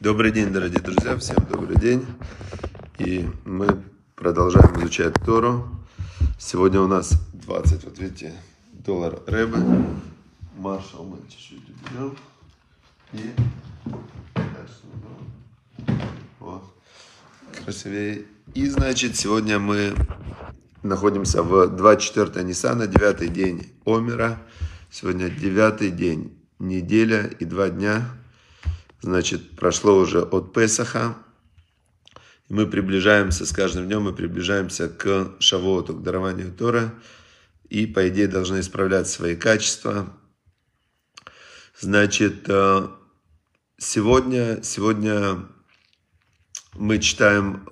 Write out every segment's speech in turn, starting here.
Добрый день, дорогие друзья, всем добрый день. И мы продолжаем изучать Тору. Сегодня у нас 20, вот видите, доллар Рэбе. Маршал мы чуть-чуть уберем. И вот. Красивее. И, значит, сегодня мы находимся в 24 Ниссана, 9 день Омера. Сегодня 9 день, неделя и два дня Значит, прошло уже от Песаха. И мы приближаемся, с каждым днем мы приближаемся к Шавоту, к дарованию Тора. И, по идее, должны исправлять свои качества. Значит, э, сегодня, сегодня мы читаем,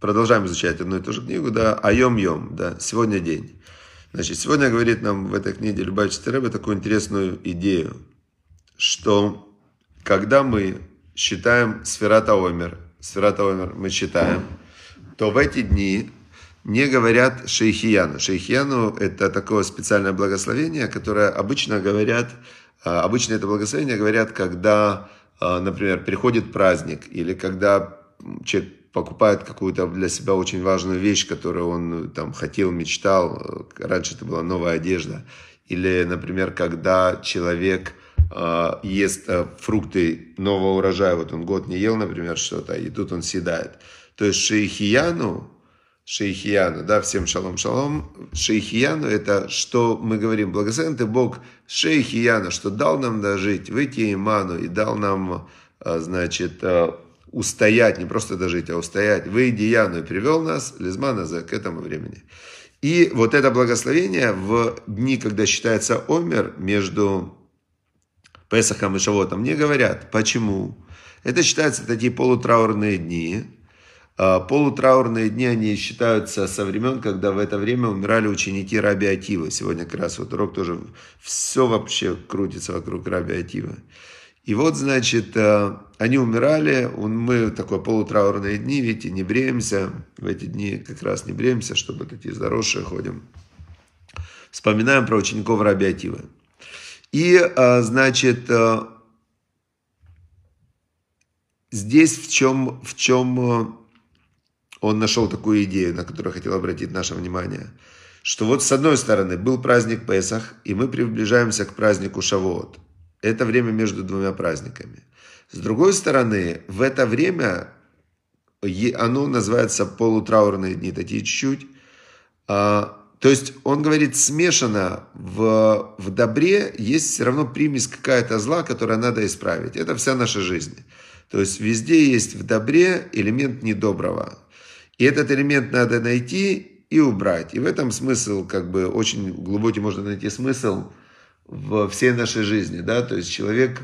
продолжаем изучать одну и ту же книгу, да, Айом-Йом, да, сегодня день. Значит, сегодня говорит нам в этой книге Любавич Рэбе такую интересную идею, что когда мы считаем Сферата Омер, Сферата Омер мы считаем, то в эти дни не говорят Шейхияну. Шейхияну – это такое специальное благословение, которое обычно говорят, а, обычно это благословение говорят, когда, а, например, приходит праздник, или когда человек покупает какую-то для себя очень важную вещь, которую он там хотел, мечтал, раньше это была новая одежда, или, например, когда человек – э, ест э, фрукты нового урожая, вот он год не ел, например, что-то, и тут он съедает. То есть шейхияну, шейхияну, да, всем шалом-шалом, шейхияну это, что мы говорим, благословен ты Бог шейхияну, что дал нам дожить, выйти иману и дал нам, э, значит, э, устоять, не просто дожить, а устоять, выйди Яну и привел нас, лизмана к этому времени. И вот это благословение в дни, когда считается омер между Песахом и Шавотом, не говорят. Почему? Это считаются такие полутраурные дни. А, полутраурные дни, они считаются со времен, когда в это время умирали ученики Раби Атива. Сегодня как раз вот урок тоже, все вообще крутится вокруг Раби Атива. И вот, значит, а, они умирали, мы такой полутраурные дни, видите, не бреемся, в эти дни как раз не бреемся, чтобы такие заросшие ходим. Вспоминаем про учеников Раби Атива. И, а, значит, а, здесь в чем, в чем а, он нашел такую идею, на которую хотел обратить наше внимание. Что вот с одной стороны был праздник Песах, и мы приближаемся к празднику Шавуот. Это время между двумя праздниками. С другой стороны, в это время оно называется полутраурные дни, такие чуть-чуть. То есть он говорит, смешано в, в добре есть все равно примесь какая-то зла, которая надо исправить. Это вся наша жизнь. То есть везде есть в добре элемент недоброго. И этот элемент надо найти и убрать. И в этом смысл, как бы очень глубокий можно найти смысл в всей нашей жизни. Да? То есть человек,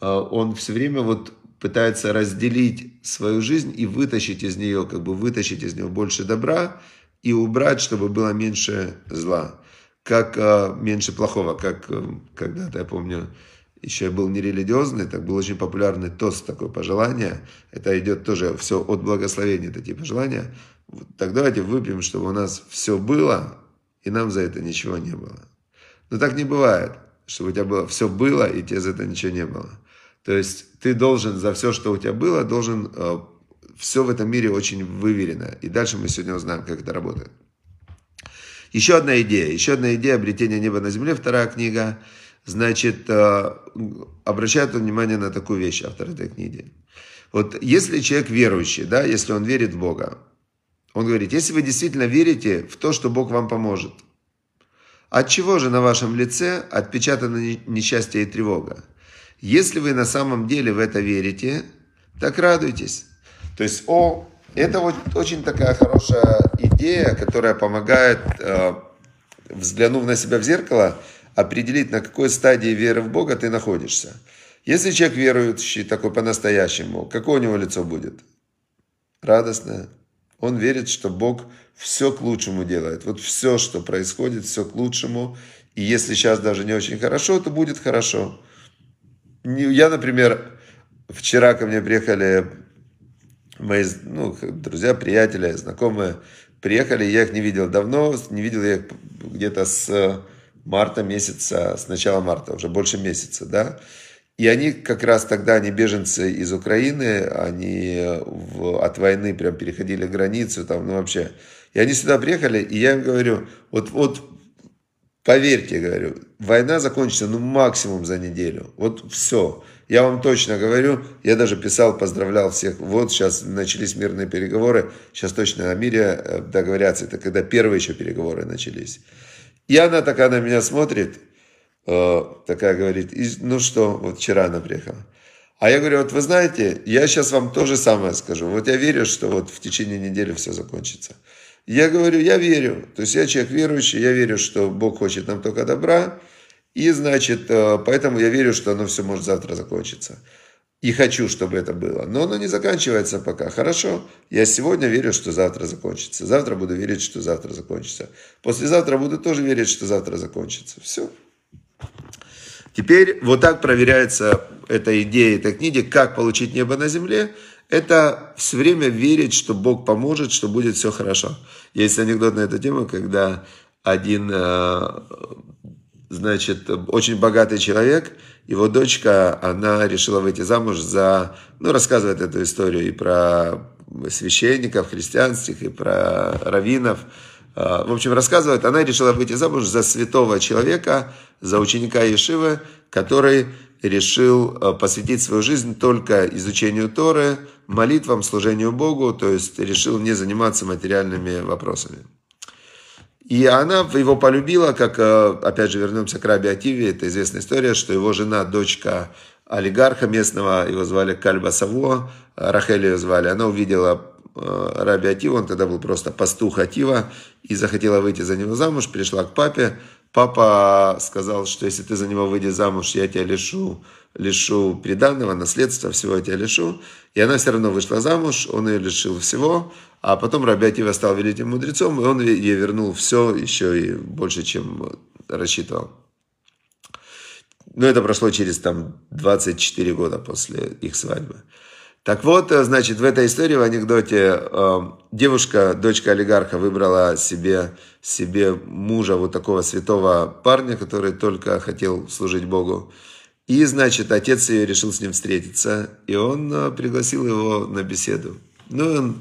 э, он все время вот пытается разделить свою жизнь и вытащить из нее, как бы вытащить из нее больше добра и убрать, чтобы было меньше зла, как э, меньше плохого, как э, когда-то, я помню, еще я был нерелигиозный, так был очень популярный тост, такое пожелание. Это идет тоже все от благословения, такие пожелания. Вот, так давайте выпьем, чтобы у нас все было, и нам за это ничего не было. Но так не бывает, чтобы у тебя было, все было, и тебе за это ничего не было. То есть ты должен за все, что у тебя было, должен э, все в этом мире очень выверено. И дальше мы сегодня узнаем, как это работает. Еще одна идея. Еще одна идея обретения неба на земле. Вторая книга. Значит, э, обращает внимание на такую вещь, автор этой книги. Вот если человек верующий, да, если он верит в Бога, он говорит, если вы действительно верите в то, что Бог вам поможет, от чего же на вашем лице отпечатано несчастье и тревога? Если вы на самом деле в это верите, так радуйтесь. То есть о, это вот очень такая хорошая идея, которая помогает, э, взглянув на себя в зеркало, определить, на какой стадии веры в Бога ты находишься. Если человек верующий такой по-настоящему, какое у него лицо будет? Радостное. Он верит, что Бог все к лучшему делает. Вот все, что происходит, все к лучшему. И если сейчас даже не очень хорошо, то будет хорошо. Я, например, вчера ко мне приехали мои ну, друзья, приятели, знакомые приехали, я их не видел давно, не видел я их где-то с марта месяца, с начала марта, уже больше месяца, да. И они как раз тогда, они беженцы из Украины, они в, от войны прям переходили границу, там, ну вообще. И они сюда приехали, и я им говорю, вот, вот поверьте, говорю, война закончится ну максимум за неделю. Вот все. Я вам точно говорю, я даже писал, поздравлял всех. Вот сейчас начались мирные переговоры, сейчас точно о мире э, договорятся. Это когда первые еще переговоры начались. И она такая на меня смотрит, э, такая говорит, ну что, вот вчера она приехала. А я говорю, вот вы знаете, я сейчас вам то же самое скажу. Вот я верю, что вот в течение недели все закончится. Я говорю, я верю. То есть я человек верующий, я верю, что Бог хочет нам только добра. И, значит, э, поэтому я верю, что оно все может завтра закончиться. И хочу, чтобы это было. Но оно не заканчивается пока. Хорошо, я сегодня верю, что завтра закончится. Завтра буду верить, что завтра закончится. Послезавтра буду тоже верить, что завтра закончится. Все. Теперь вот так проверяется эта идея этой книги, как получить небо на земле. Это все время верить, что Бог поможет, что будет все хорошо. Есть анекдот на эту тему, когда один э, значит, очень богатый человек, его дочка, она решила выйти замуж за, ну, рассказывает эту историю и про священников христианских, и про раввинов. А, в общем, рассказывает, она решила выйти замуж за святого человека, за ученика Ешивы, который решил а, посвятить свою жизнь только изучению Торы, молитвам, служению Богу, то есть решил не заниматься материальными вопросами. И она его полюбила, как, э, опять же, вернемся к Раби Ативе, это известная история, что его жена, дочка олигарха местного, его звали Кальба Саво, Рахель ее звали, она увидела э, Раби Атива, он тогда был просто пастух Атива, и захотела выйти за него замуж, пришла к папе. Папа сказал, что если ты за него выйдешь замуж, я тебя лишу, лишу приданного, наследства, всего я тебя лишу. И она все равно вышла замуж, он ее лишил всего, а потом Раби Акива стал великим мудрецом, и он ей вернул все еще и больше, чем рассчитывал. Но это прошло через там 24 года после их свадьбы. Так вот, значит, в этой истории, в анекдоте, э, девушка, дочка олигарха, выбрала себе, себе мужа, вот такого святого парня, который только хотел служить Богу. И, значит, отец ее решил с ним встретиться, и он э, пригласил его на беседу. Ну, он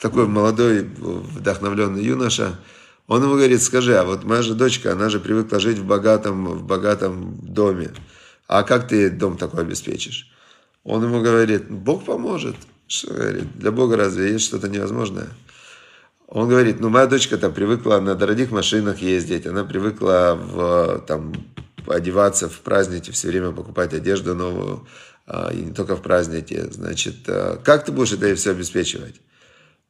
такой молодой, вдохновленный юноша, он ему говорит, скажи, а вот моя же дочка, она же привыкла жить в богатом, в богатом доме. А как ты дом такой обеспечишь? Он ему говорит, Бог поможет. Что говорит? Для Бога разве есть что-то невозможное? Он говорит, ну моя дочка там привыкла на дорогих машинах ездить, она привыкла в, там, одеваться в праздники, все время покупать одежду новую, а, и не только в праздники. Значит, а, как ты будешь это все обеспечивать?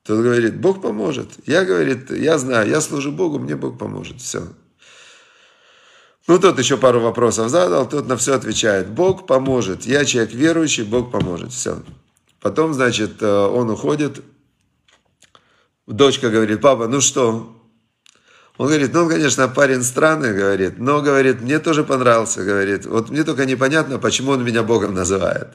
Тот говорит, Бог поможет. Я, говорит, я знаю, я служу Богу, мне Бог поможет. Все. Ну, тот еще пару вопросов задал, тот на все отвечает. Бог поможет. Я человек верующий, Бог поможет. Все. Потом, значит, э, он уходит. Дочка говорит, папа, ну что? Он говорит, ну, конечно, парень странный, говорит, но, говорит, мне тоже понравился, говорит. Вот мне только непонятно, почему он меня Богом называет.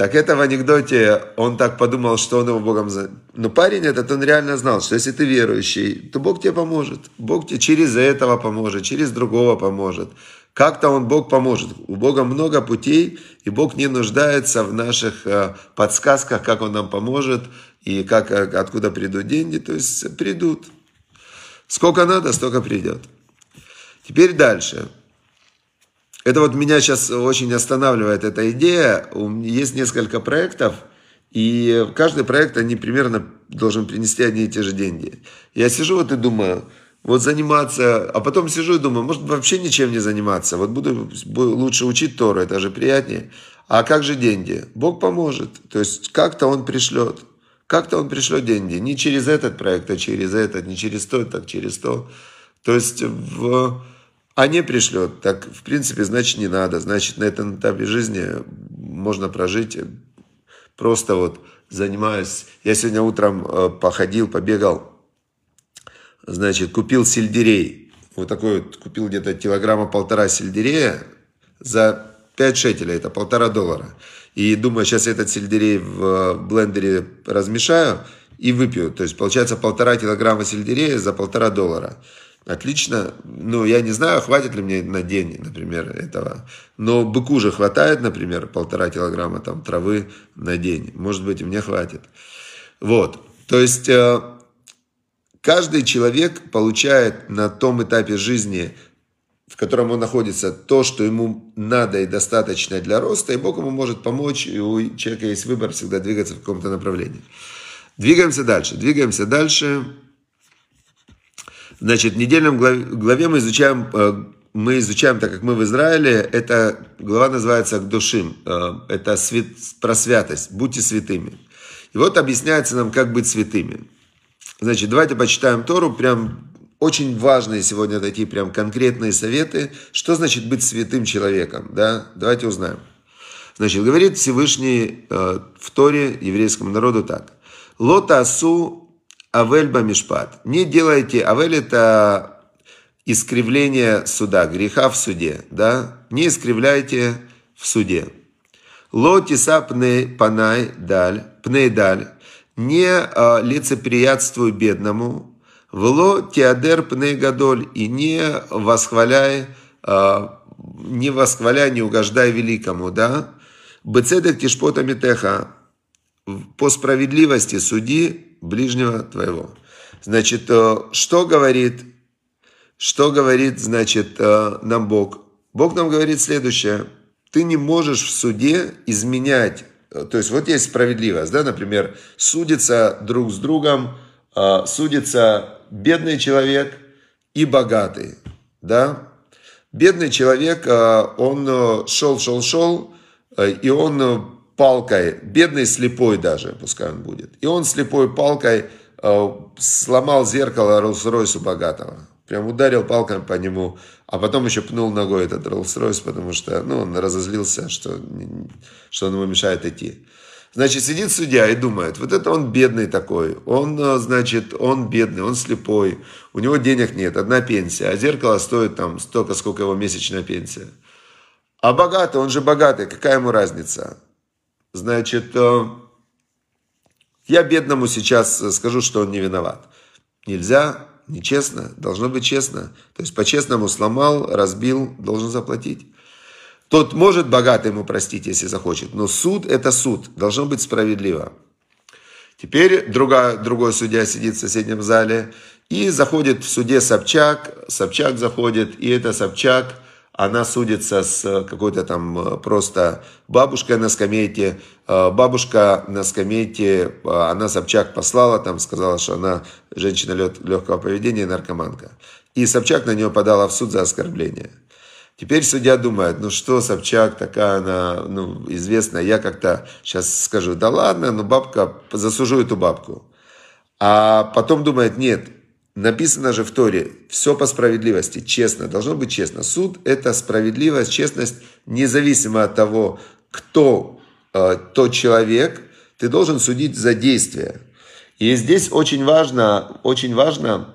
Так это в анекдоте, он так подумал, что он его Богом... Но парень этот, он реально знал, что если ты верующий, то Бог тебе поможет. Бог тебе через этого поможет, через другого поможет. Как-то он Бог поможет. У Бога много путей, и Бог не нуждается в наших э, подсказках, как Он нам поможет, и как, э, откуда придут деньги. То есть придут. Сколько надо, столько придет. Теперь дальше. Это вот меня сейчас очень останавливает эта идея. Есть несколько проектов, и каждый проект, они примерно должен принести одни и те же деньги. Я сижу вот и думаю, вот заниматься, а потом сижу и думаю, может вообще ничем не заниматься. Вот буду, буду лучше учить Тору, это же приятнее. А как же деньги? Бог поможет. То есть как-то Он пришлет. Как-то Он пришлет деньги. Не через этот проект, а через этот. Не через то, так через то. То есть в а не пришлет, так в принципе, значит не надо. Значит, на этом этапе жизни можно прожить просто вот занимаюсь. Я сегодня утром э, походил, побегал, значит, купил сельдерей. Вот такой вот, купил где-то килограмма полтора сельдерея за 5 шекелей, это полтора доллара. И думаю, сейчас этот сельдерей в блендере размешаю и выпью. То есть получается полтора килограмма сельдерея за полтора доллара. Отлично. Ну, я не знаю, хватит ли мне на день, например, этого. Но быку же хватает, например, полтора килограмма там травы на день. Может быть, мне хватит. Вот. То есть, э, каждый человек получает на том этапе жизни, в котором он находится, то, что ему надо и достаточно для роста, и Бог ему может помочь, и у человека есть выбор всегда двигаться в каком-то направлении. Двигаемся дальше. Двигаемся дальше. Значит, в недельном главе мы изучаем, э, мы изучаем, так как мы в Израиле, эта глава называется «Гдушим», э, это свят, про святость, будьте святыми. И вот объясняется нам, как быть святыми. Значит, давайте почитаем Тору, прям очень важные сегодня такие прям конкретные советы, что значит быть святым человеком, да, давайте узнаем. Значит, говорит Всевышний э, в Торе еврейскому народу так. Лота асу Авель Бамишпат. Не делайте, Авель это искривление суда, греха в суде, да? Не искривляйте в суде. Ло тиса пней панай даль, пней даль. Не а, лицеприятствуй бедному. Вло теадер пней гадоль. И не восхваляй, а, не восхваляй, не угождай великому, да? Бецедек тишпота митеха. По справедливости суди ближнего твоего. Значит, э, что говорит, что говорит, значит, э, нам Бог? Бог нам говорит следующее. Ты не можешь в суде изменять. Э, то есть вот есть справедливость, да, например, судится друг с другом, судится бедный человек и богатый, да. Бедный человек, он шел, шел, шел, и он палкой, бедный слепой даже, пускай он будет. И он слепой палкой э, сломал зеркало Роллс-Ройсу богатого. Прям ударил палкой по нему, а потом еще пнул ногой этот Роллс-Ройс, потому что ну, он разозлился, что, что он ему мешает идти. Значит, сидит судья и думает, вот это он бедный такой, он, э, значит, он бедный, он слепой, у него денег нет, одна пенсия, а зеркало стоит там столько, сколько его месячная пенсия. А богатый, он же богатый, какая ему разница? Значит, э, я бедному сейчас скажу, что он не виноват. Нельзя, нечестно, должно быть честно. То есть по-честному сломал, разбил, должен заплатить. Тот может богатый ему простить, если захочет, но суд – это суд, должно быть справедливо. Теперь другая, другой судья сидит в соседнем зале и заходит в суде Собчак, Собчак заходит, и это Собчак – она судится с какой-то там э, просто бабушкой на скамейке. Э, бабушка на скамейке, э, она Собчак послала, там сказала, что она женщина легкого поведения, наркоманка. И Собчак на нее подала в суд за оскорбление. Теперь судья думает, ну что, Собчак такая, она ну, известная, я как-то сейчас скажу, да ладно, ну бабка, засужу эту бабку. А потом думает, нет, Написано же в Торе, все по справедливости, честно, должно быть честно. Суд – это справедливость, честность, независимо от того, кто э, тот человек, ты должен судить за действия. И здесь очень важно, очень важно,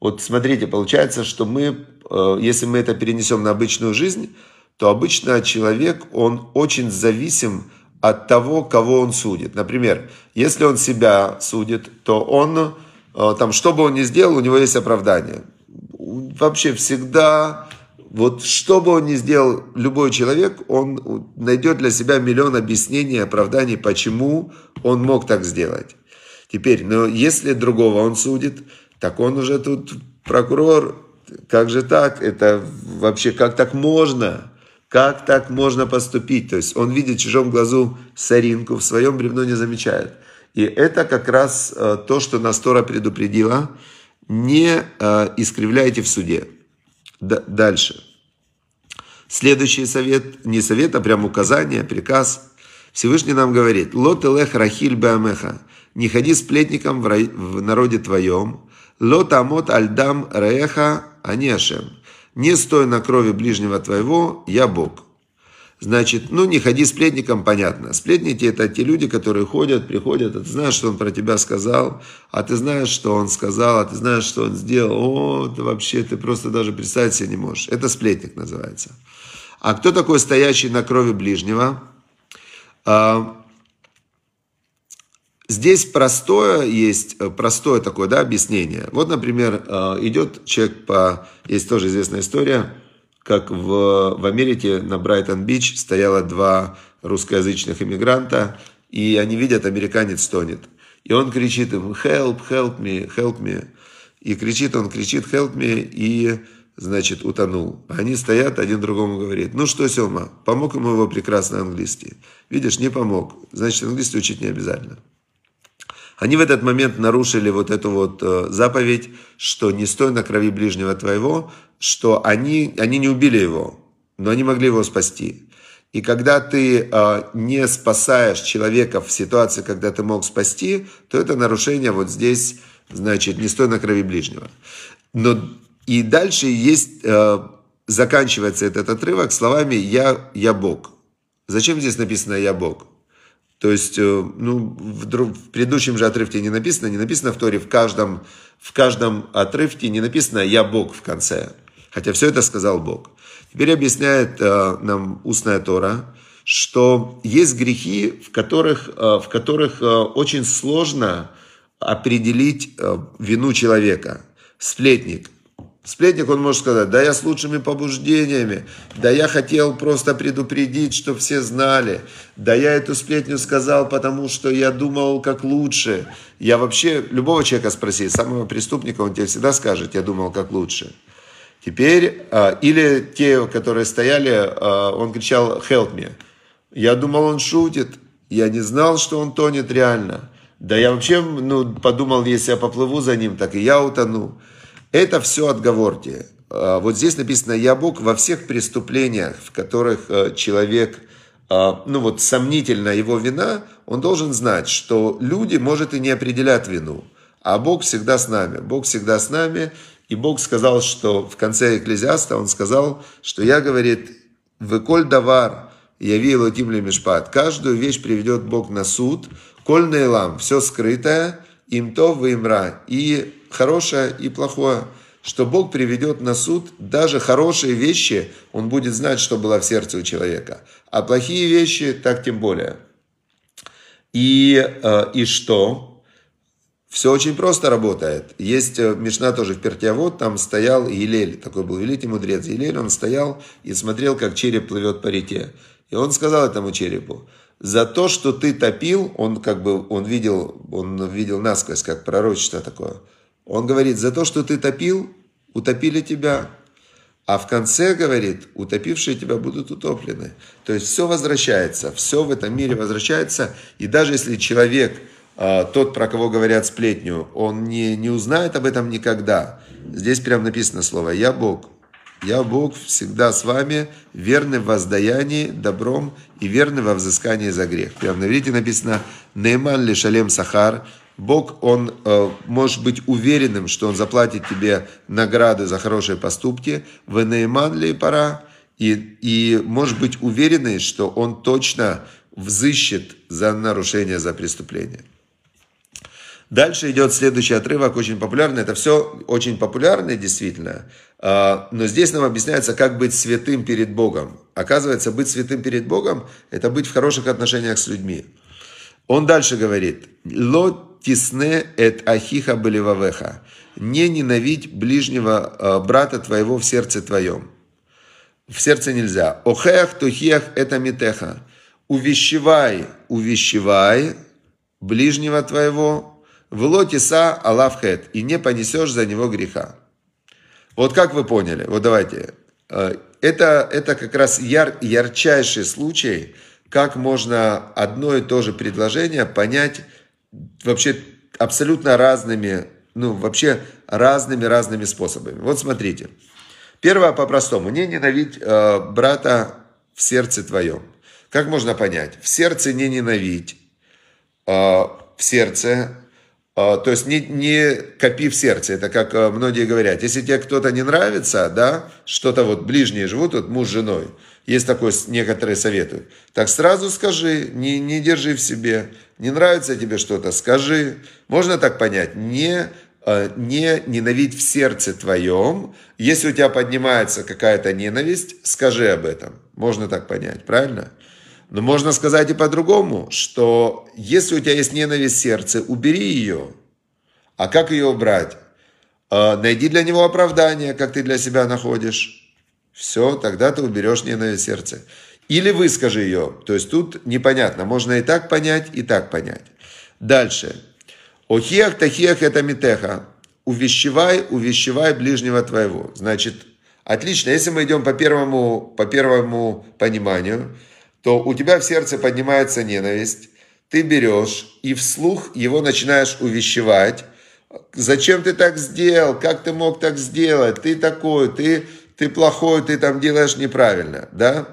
вот смотрите, получается, что мы, э, если мы это перенесем на обычную жизнь, то обычно человек, он очень зависим от того, кого он судит. Например, если он себя судит, то он там, что бы он ни сделал, у него есть оправдание. Вообще всегда, вот что бы он ни сделал, любой человек, он найдет для себя миллион объяснений, оправданий, почему он мог так сделать. Теперь, но если другого он судит, так он уже тут прокурор, как же так, это вообще, как так можно? Как так можно поступить? То есть он видит в чужом глазу соринку, в своем бревно не замечает. И это как раз э, то, что нас Тора предупредила. Не э, искривляйте в суде. Дальше. Следующий совет, не совет, а прям указание, приказ. Всевышний нам говорит, «Лот элех рахиль беамеха» «Не ходи сплетником в, рай, в народе твоем, лот амот альдам раеха аниашем» «Не стой на крови ближнего твоего, я Бог». Значит, ну не ходи сплетником, понятно. Сплетники это те люди, которые ходят, приходят, а ты знаешь, что он про тебя сказал, а ты знаешь, что он сказал, а ты знаешь, что он сделал. О, ты вообще, ты просто даже представить себе не можешь. Это сплетник называется. А кто такой стоящий на крови ближнего? А, Здесь простое есть, э, простое такое да, объяснение. Вот, например, э, идет человек по... Есть тоже известная история, как в, в Америке на Брайтон-Бич стояло два русскоязычных иммигранта, и они видят, американец тонет. И он кричит им «help, help me, help me». И кричит, он кричит «help me», и, значит, утонул. Они стоят, один другому говорит, ну что, Сема, помог ему его прекрасно английский. Видишь, не помог. Значит, английский учить не обязательно. Они в этот момент нарушили вот эту вот э, заповедь, что не стой на крови ближнего твоего, что они, они не убили его, но они могли его спасти. И когда ты э, не спасаешь человека в ситуации, когда ты мог спасти, то это нарушение вот здесь, значит, не стой на крови ближнего. Но и дальше есть, э, заканчивается этот отрывок словами «я, я Бог». Зачем здесь написано «я Бог»? То есть, э, ну, в, в предыдущем же отрывке не написано, не написано в Торе, в каждом, в каждом отрывке не написано «я Бог» в конце. Хотя все это сказал Бог. Теперь объясняет э, нам устная Тора, что есть грехи, в которых, э, в которых э, очень сложно определить э, вину человека. Сплетник. Сплетник, он может сказать, да я с лучшими побуждениями, да я хотел просто предупредить, чтобы все знали, да я эту сплетню сказал, потому что я думал как лучше. Я вообще, любого человека спроси, самого преступника, он тебе всегда скажет, я думал как лучше. Теперь, а, или те, которые стояли, а, он кричал «help me». Я думал, он шутит, я не знал, что он тонет реально. Да я вообще ну, подумал, если я поплыву за ним, так и я утону. Это все отговорки. А, вот здесь написано «Я Бог» во всех преступлениях, в которых человек, ну вот сомнительна его вина, он должен знать, что люди, может, и не определят вину, а Бог всегда с нами. Бог всегда с нами, и Бог сказал, что в конце Экклезиаста, Он сказал, что я, говорит, «Выколь давар, яви Элотим мишпат». Каждую вещь приведет Бог на суд, коль нейлам, все скрытое, им то вы имра, и хорошее, и плохое, что Бог приведет на суд даже хорошие вещи, Он будет знать, что было в сердце у человека, а плохие вещи так тем более. И, э, и что? Все очень просто работает. Есть э, Мишна тоже в Пертиавод, там стоял Елель, такой был великий мудрец. Елель, он стоял и смотрел, как череп плывет по реке. И он сказал этому черепу, за то, что ты топил, он как бы, он видел, он видел насквозь, как пророчество такое. Он говорит, за то, что ты топил, утопили тебя. А в конце говорит, утопившие тебя будут утоплены. То есть все возвращается, все в этом мире возвращается. И даже если человек, тот, про кого говорят сплетню, он не, не узнает об этом никогда. Здесь прям написано слово «Я Бог». Я Бог всегда с вами, верный в воздаянии добром и верный во взыскании за грех. Прямо на видите написано «Нейман ли шалем сахар». Бог, Он э, может быть уверенным, что Он заплатит тебе награды за хорошие поступки. В Нейман ли пора. И, и может быть уверенный, что Он точно взыщет за нарушение, за преступление. Дальше идет следующий отрывок, очень популярный. Это все очень популярное, действительно. А, но здесь нам объясняется, как быть святым перед Богом. Оказывается, быть святым перед Богом – это быть в хороших отношениях с людьми. Он дальше говорит, «Ло тисне эт ахиха болевавеха» – «Не ненавидь ближнего а, брата твоего в сердце твоем». В сердце нельзя. «Охех тухех это митеха» – «Увещевай, увещевай ближнего твоего в лотиса алавхет, и не понесешь за него греха. Вот как вы поняли? Вот давайте. Э, это, это как раз яр, ярчайший случай, как можно одно и то же предложение понять вообще абсолютно разными, ну вообще разными-разными способами. Вот смотрите. Первое по-простому. Не ненавидь э, брата в сердце твоем. Как можно понять? В сердце не ненавидь. Э, в сердце то есть не, не копи в сердце, это как а, многие говорят. Если тебе кто-то не нравится, да, что-то вот ближние живут, вот муж с женой, есть такое, некоторые советуют. Так сразу скажи, не, не держи в себе. Не нравится тебе что-то, скажи. Можно так понять? Не, а, не ненавидь в сердце твоем. Если у тебя поднимается какая-то ненависть, скажи об этом. Можно так понять, правильно? Но можно сказать и по-другому, что если у тебя есть ненависть в сердце, убери ее. А как ее убрать? А, найди для него оправдание, как ты для себя находишь. Все, тогда ты уберешь ненависть в сердце. Или выскажи ее. То есть тут непонятно. Можно и так понять, и так понять. Дальше. Охиях тахиях это митеха. Увещевай, увещевай ближнего твоего. Значит, отлично. Если мы идем по первому, по первому пониманию, то у тебя в сердце поднимается ненависть. Ты берешь и вслух его начинаешь увещевать. Зачем ты так сделал? Как ты мог так сделать? Ты такой, ты, ты плохой, ты там делаешь неправильно. Да?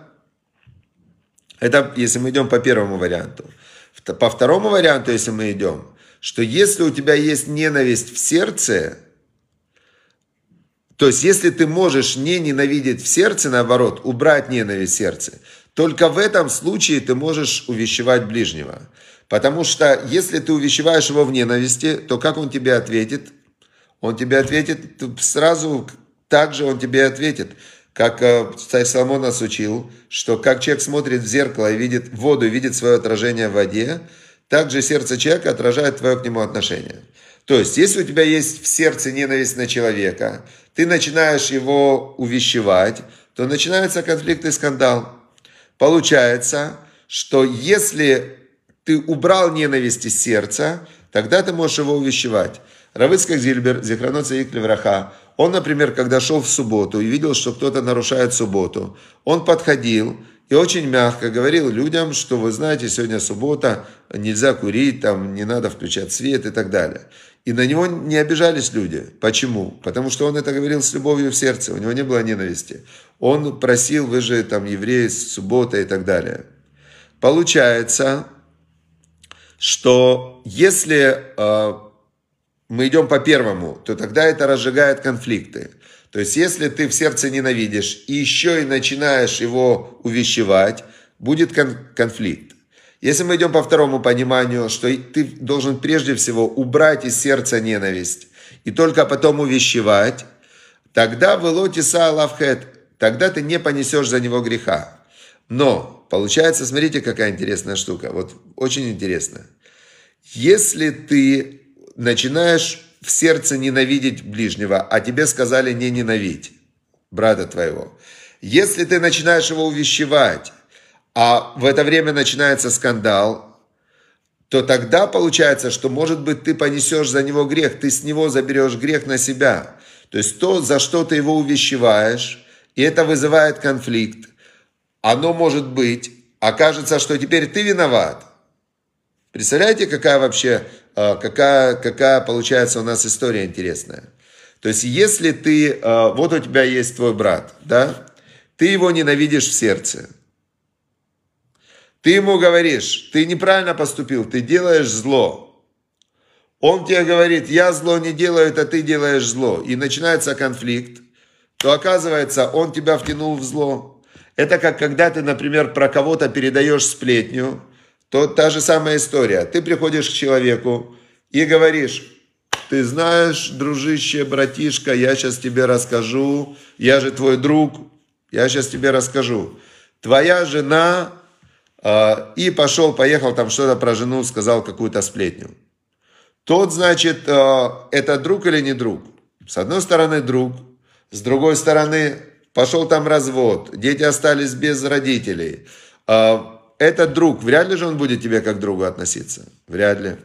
Это если мы идем по первому варианту. По второму варианту, если мы идем, что если у тебя есть ненависть в сердце, то есть если ты можешь не ненавидеть в сердце, наоборот, убрать ненависть в сердце, только в этом случае ты можешь увещевать ближнего. Потому что если ты увещеваешь его в ненависти, то как он тебе ответит? Он тебе ответит сразу, так же он тебе ответит. Как э, царь Соломон нас учил, что как человек смотрит в зеркало и видит воду, видит свое отражение в воде, также сердце человека отражает твое к нему отношение. То есть, если у тебя есть в сердце ненависть на человека, ты начинаешь его увещевать, то начинается конфликт и скандал. Получается, что если ты убрал ненависть из сердца, тогда ты можешь его увещевать. Равыцкак Зильбер, Зихраноца Иклевраха, он, например, когда шел в субботу и видел, что кто-то нарушает субботу, он подходил и очень мягко говорил людям, что вы знаете, сегодня суббота, нельзя курить, там не надо включать свет и так далее. И на него не обижались люди. Почему? Потому что он это говорил с любовью в сердце, у него не было ненависти. Он просил, вы же там евреи, суббота и так далее. Получается, что если э, мы идем по первому, то тогда это разжигает конфликты. То есть, если ты в сердце ненавидишь и еще и начинаешь его увещевать, будет кон- конфликт. Если мы идем по второму пониманию, что ты должен прежде всего убрать из сердца ненависть и только потом увещевать, тогда в Элотиса Аллахет, тогда ты не понесешь за него греха. Но, получается, смотрите, какая интересная штука. Вот очень интересно. Если ты начинаешь в сердце ненавидеть ближнего, а тебе сказали не ненавидеть брата твоего. Если ты начинаешь его увещевать, а в это время начинается скандал, то тогда получается, что, может быть, ты понесешь за него грех, ты с него заберешь грех на себя. То есть то, за что ты его увещеваешь, и это вызывает конфликт, оно может быть, окажется, что теперь ты виноват. Представляете, какая вообще какая, какая получается у нас история интересная. То есть, если ты, а, вот у тебя есть твой брат, да, ты его ненавидишь в сердце. Ты ему говоришь, ты неправильно поступил, ты делаешь зло. Он тебе говорит, я зло не делаю, это ты делаешь зло. И начинается конфликт, то оказывается, он тебя втянул в зло. Это как когда ты, например, про кого-то передаешь сплетню, то та же самая история. Ты приходишь к человеку и говоришь, ты знаешь, дружище, братишка, я сейчас тебе расскажу, я же твой друг, я сейчас тебе расскажу. Твоя жена, э, и пошел, поехал там что-то про жену, сказал какую-то сплетню. Тот, значит, э, это друг или не друг? С одной стороны друг, с другой стороны пошел там развод, дети остались без родителей. Э, этот друг, вряд ли же он будет тебе как другу относиться. Вряд ли.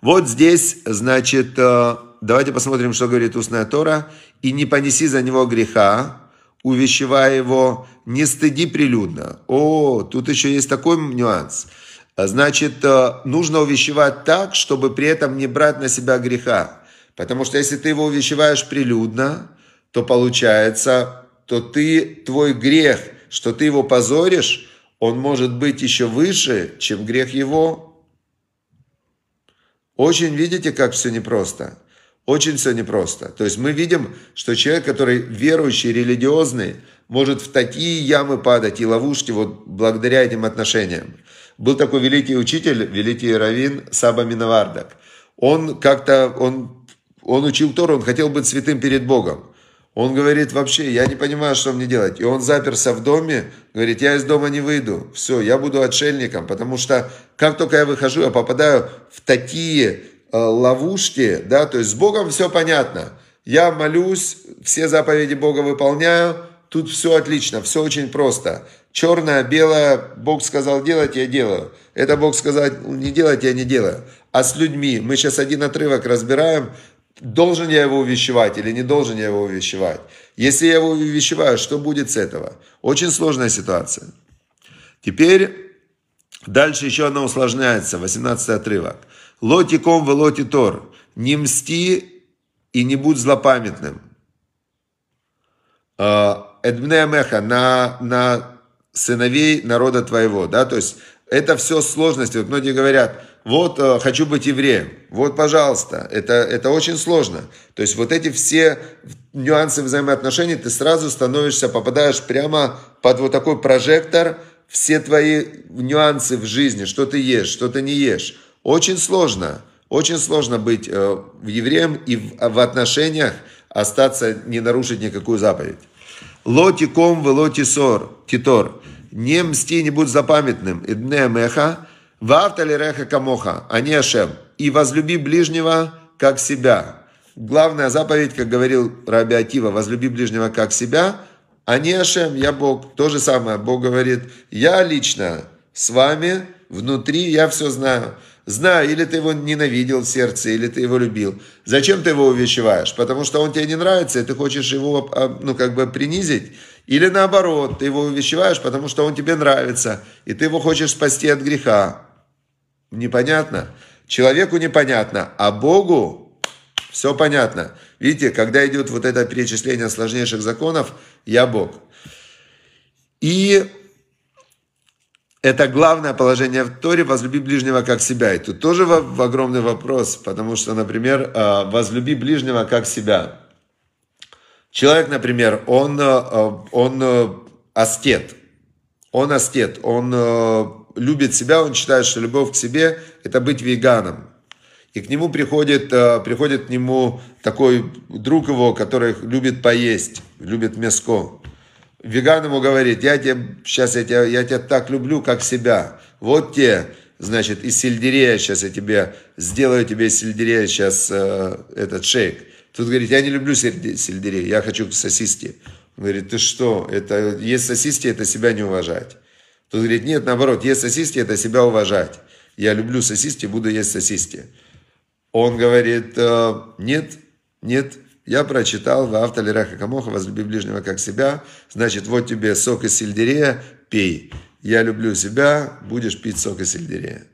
Вот здесь, значит, э, давайте посмотрим, что говорит устная Тора. «И не понеси за него греха, увещевая его, не стыди прилюдно». О, тут еще есть такой нюанс. Значит, э, нужно увещевать так, чтобы при этом не брать на себя греха. Потому что если ты его увещеваешь прилюдно, то получается, то ты, твой грех, что ты его позоришь, он может быть еще выше, чем грех его. Очень видите, как все непросто. Очень все непросто. То есть мы видим, что человек, который верующий, религиозный, может в такие ямы падать и ловушки вот благодаря этим отношениям. Был такой великий учитель, великий раввин Саба Миновардак. Он как-то, он, он учил Тору, он хотел быть святым перед Богом. Он говорит, вообще, я не понимаю, что мне делать. И он заперся в доме, говорит, я из дома не выйду. Все, я буду отшельником, потому что как только я выхожу, я попадаю в такие э, ловушки, да, то есть с Богом все понятно. Я молюсь, все заповеди Бога выполняю, тут все отлично, все очень просто. Черное, белое, Бог сказал делать, я делаю. Это Бог сказал не делать, я не делаю. А с людьми, мы сейчас один отрывок разбираем, Должен я его увещевать или не должен я его увещевать? Если я его увещеваю, что будет с этого? Очень сложная ситуация. Теперь дальше еще она усложняется, 18 отрывок. Лоти ком в лоти тор. Не мсти и не будь злопамятным. А, Эдмне меха на, на сыновей народа твоего. Да? То есть это все сложности. Вот многие говорят, вот э, хочу быть евреем, вот, пожалуйста, это, это очень сложно. То есть вот эти все нюансы взаимоотношений, ты сразу становишься, попадаешь прямо под вот такой прожектор, все твои нюансы в жизни, что ты ешь, что ты не ешь. Очень сложно, очень сложно быть э, евреем и в, в отношениях остаться, не нарушить никакую заповедь. Лоти ком в лоти сор, титор. Не мсти, не будь запамятным. Идне меха, Вавтали реха камоха, а не Ашем. И возлюби ближнего, как себя. Главная заповедь, как говорил Раби Атива, возлюби ближнего, как себя, а не Ашем, я Бог. То же самое, Бог говорит, я лично с вами, внутри, я все знаю. Знаю, или ты его ненавидел в сердце, или ты его любил. Зачем ты его увещеваешь? Потому что он тебе не нравится, и ты хочешь его, а, ну, как бы принизить. Или наоборот, ты его увещеваешь, потому что он тебе нравится, и ты его хочешь спасти от греха. Непонятно. Человеку непонятно, а Богу все понятно. Видите, когда идет вот это перечисление сложнейших законов, я Бог. И это главное положение в Торе, возлюби ближнего как себя. И тут тоже огромный вопрос, потому что, например, э, возлюби ближнего как себя. Человек, например, он, э, он э, астет, он астет, он любит себя, он считает, что любовь к себе – это быть веганом. И к нему приходит, э, приходит к нему такой друг его, который любит поесть, любит мяско. Веган ему говорит, я тебе, сейчас я тебя, я тебя так люблю, как себя. Вот те, значит, из сельдерея сейчас я тебе, сделаю тебе из сельдерея сейчас э, этот шейк. Тут говорит, я не люблю сельдерей, я хочу сосиски. Он говорит, ты что, это, есть сосиски, это себя не уважать. Тут говорит, нет, наоборот, есть сосиски, это себя уважать. Я люблю сосиски, буду есть сосиски. Он говорит, «Э, нет, нет, я прочитал в автолераха камоха, возлюби ближнего как себя. Значит, вот тебе сок из сельдерея, пей. Я люблю себя, будешь пить сок из сельдерея.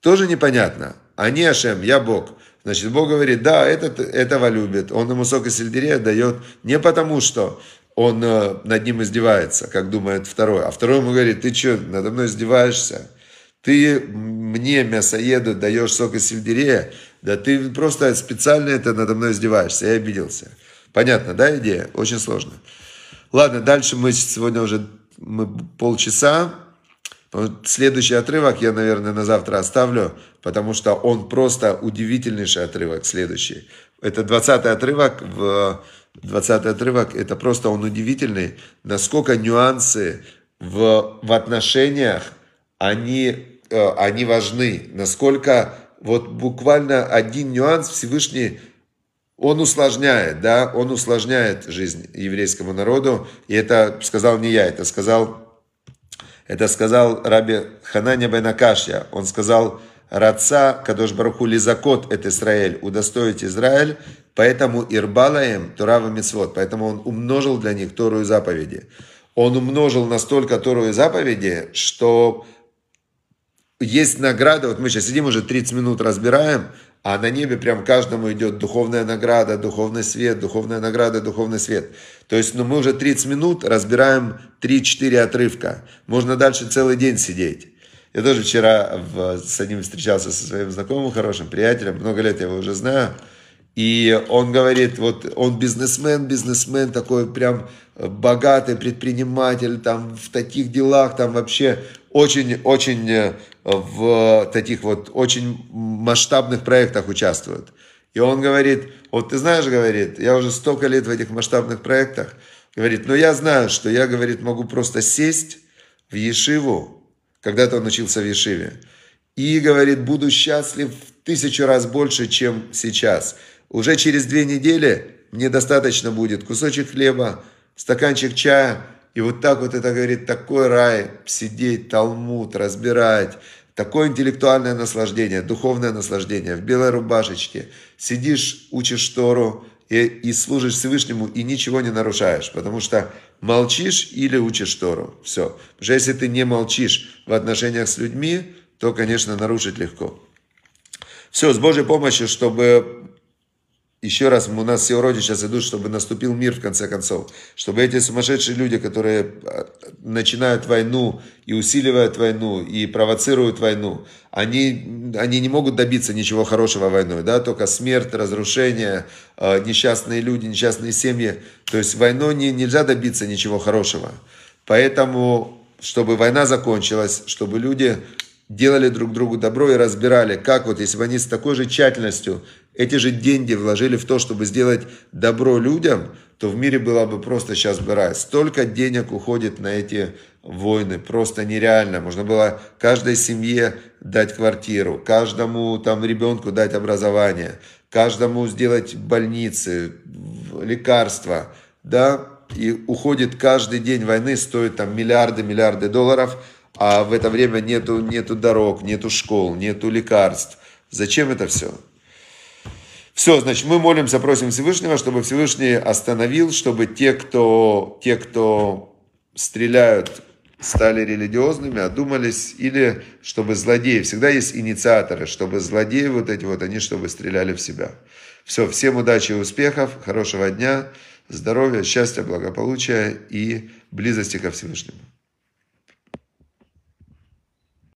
Тоже непонятно. Не Ашем, я Бог. Значит, Бог говорит, да, этот этого любит. Он ему сок из сельдерея дает не потому, что он э, над ним издевается, как думает второй. А второй ему говорит, ты что, надо мной издеваешься? Ты мне, мясоеду, даешь сок из сельдерея, да ты просто специально это надо мной издеваешься. Я обиделся. Понятно, да, идея? Очень сложно. Ладно, дальше мы сегодня уже мы полчаса. Следующий отрывок я, наверное, на завтра оставлю, потому что он просто удивительнейший отрывок следующий. Это 20 отрывок в 20 отрывок, это просто он удивительный, насколько нюансы в, в отношениях, они, э, они важны, насколько вот буквально один нюанс Всевышний, он усложняет, да, он усложняет жизнь еврейскому народу, и это сказал не я, это сказал, это сказал Раби Хананя Бенакашья, он сказал, Раца Кадош Баруху Лизакот это Израиль, удостоить Израиль, поэтому Ирбалаем Турава Мицвод, поэтому он умножил для них Тору и заповеди. Он умножил настолько Тору и заповеди, что есть награда, вот мы сейчас сидим уже 30 минут разбираем, а на небе прям каждому идет духовная награда, духовный свет, духовная награда, духовный свет. То есть, ну, мы уже 30 минут разбираем 3-4 отрывка. Можно дальше целый день сидеть. Я тоже вчера в, с одним встречался со своим знакомым, хорошим приятелем, много лет я его уже знаю. И он говорит, вот он бизнесмен, бизнесмен такой прям богатый предприниматель, там в таких делах, там вообще очень-очень э, в таких вот очень масштабных проектах участвует. И он говорит, вот ты знаешь, говорит, я уже столько лет в этих масштабных проектах, говорит, но я знаю, что я, говорит, могу просто сесть в Ешиву, когда-то он учился в Ешиве, и, говорит, буду счастлив в тысячу раз больше, чем сейчас. Уже через две недели мне достаточно будет кусочек хлеба, стаканчик чая, и вот так вот это, говорит, такой рай, сидеть, талмуд, разбирать, Такое интеллектуальное наслаждение, духовное наслаждение. В белой рубашечке сидишь, учишь Тору и, и служишь Всевышнему, и ничего не нарушаешь. Потому что молчишь или учишь Тору. Все. Потому что если ты не молчишь в отношениях с людьми, то, конечно, нарушить легко. Все, с Божьей помощью, чтобы еще раз, у нас все вроде сейчас идут, чтобы наступил мир в конце концов. Чтобы эти сумасшедшие люди, которые а, начинают войну и усиливают войну и провоцируют войну, они, они не могут добиться ничего хорошего войной, да, только смерть, разрушение, а, несчастные люди, несчастные семьи. То есть войной не, нельзя добиться ничего хорошего. Поэтому, чтобы война закончилась, чтобы люди делали друг другу добро и разбирали, как вот, если бы они с такой же тщательностью эти же деньги вложили в то, чтобы сделать добро людям, то в мире было бы просто сейчас бы рай. Столько денег уходит на эти войны, просто нереально. Можно было каждой семье дать квартиру, каждому там ребенку дать образование, каждому сделать больницы, лекарства, да, и уходит каждый день войны, стоит там миллиарды, миллиарды долларов, а в это время нету, нету дорог, нету школ, нету лекарств. Зачем это все? Все, значит, мы молимся, просим Всевышнего, чтобы Всевышний остановил, чтобы те, кто, те, кто стреляют, стали религиозными, одумались, или чтобы злодеи, всегда есть инициаторы, чтобы злодеи вот эти вот, они чтобы стреляли в себя. Все, всем удачи и успехов, хорошего дня, здоровья, счастья, благополучия и близости ко Всевышнему.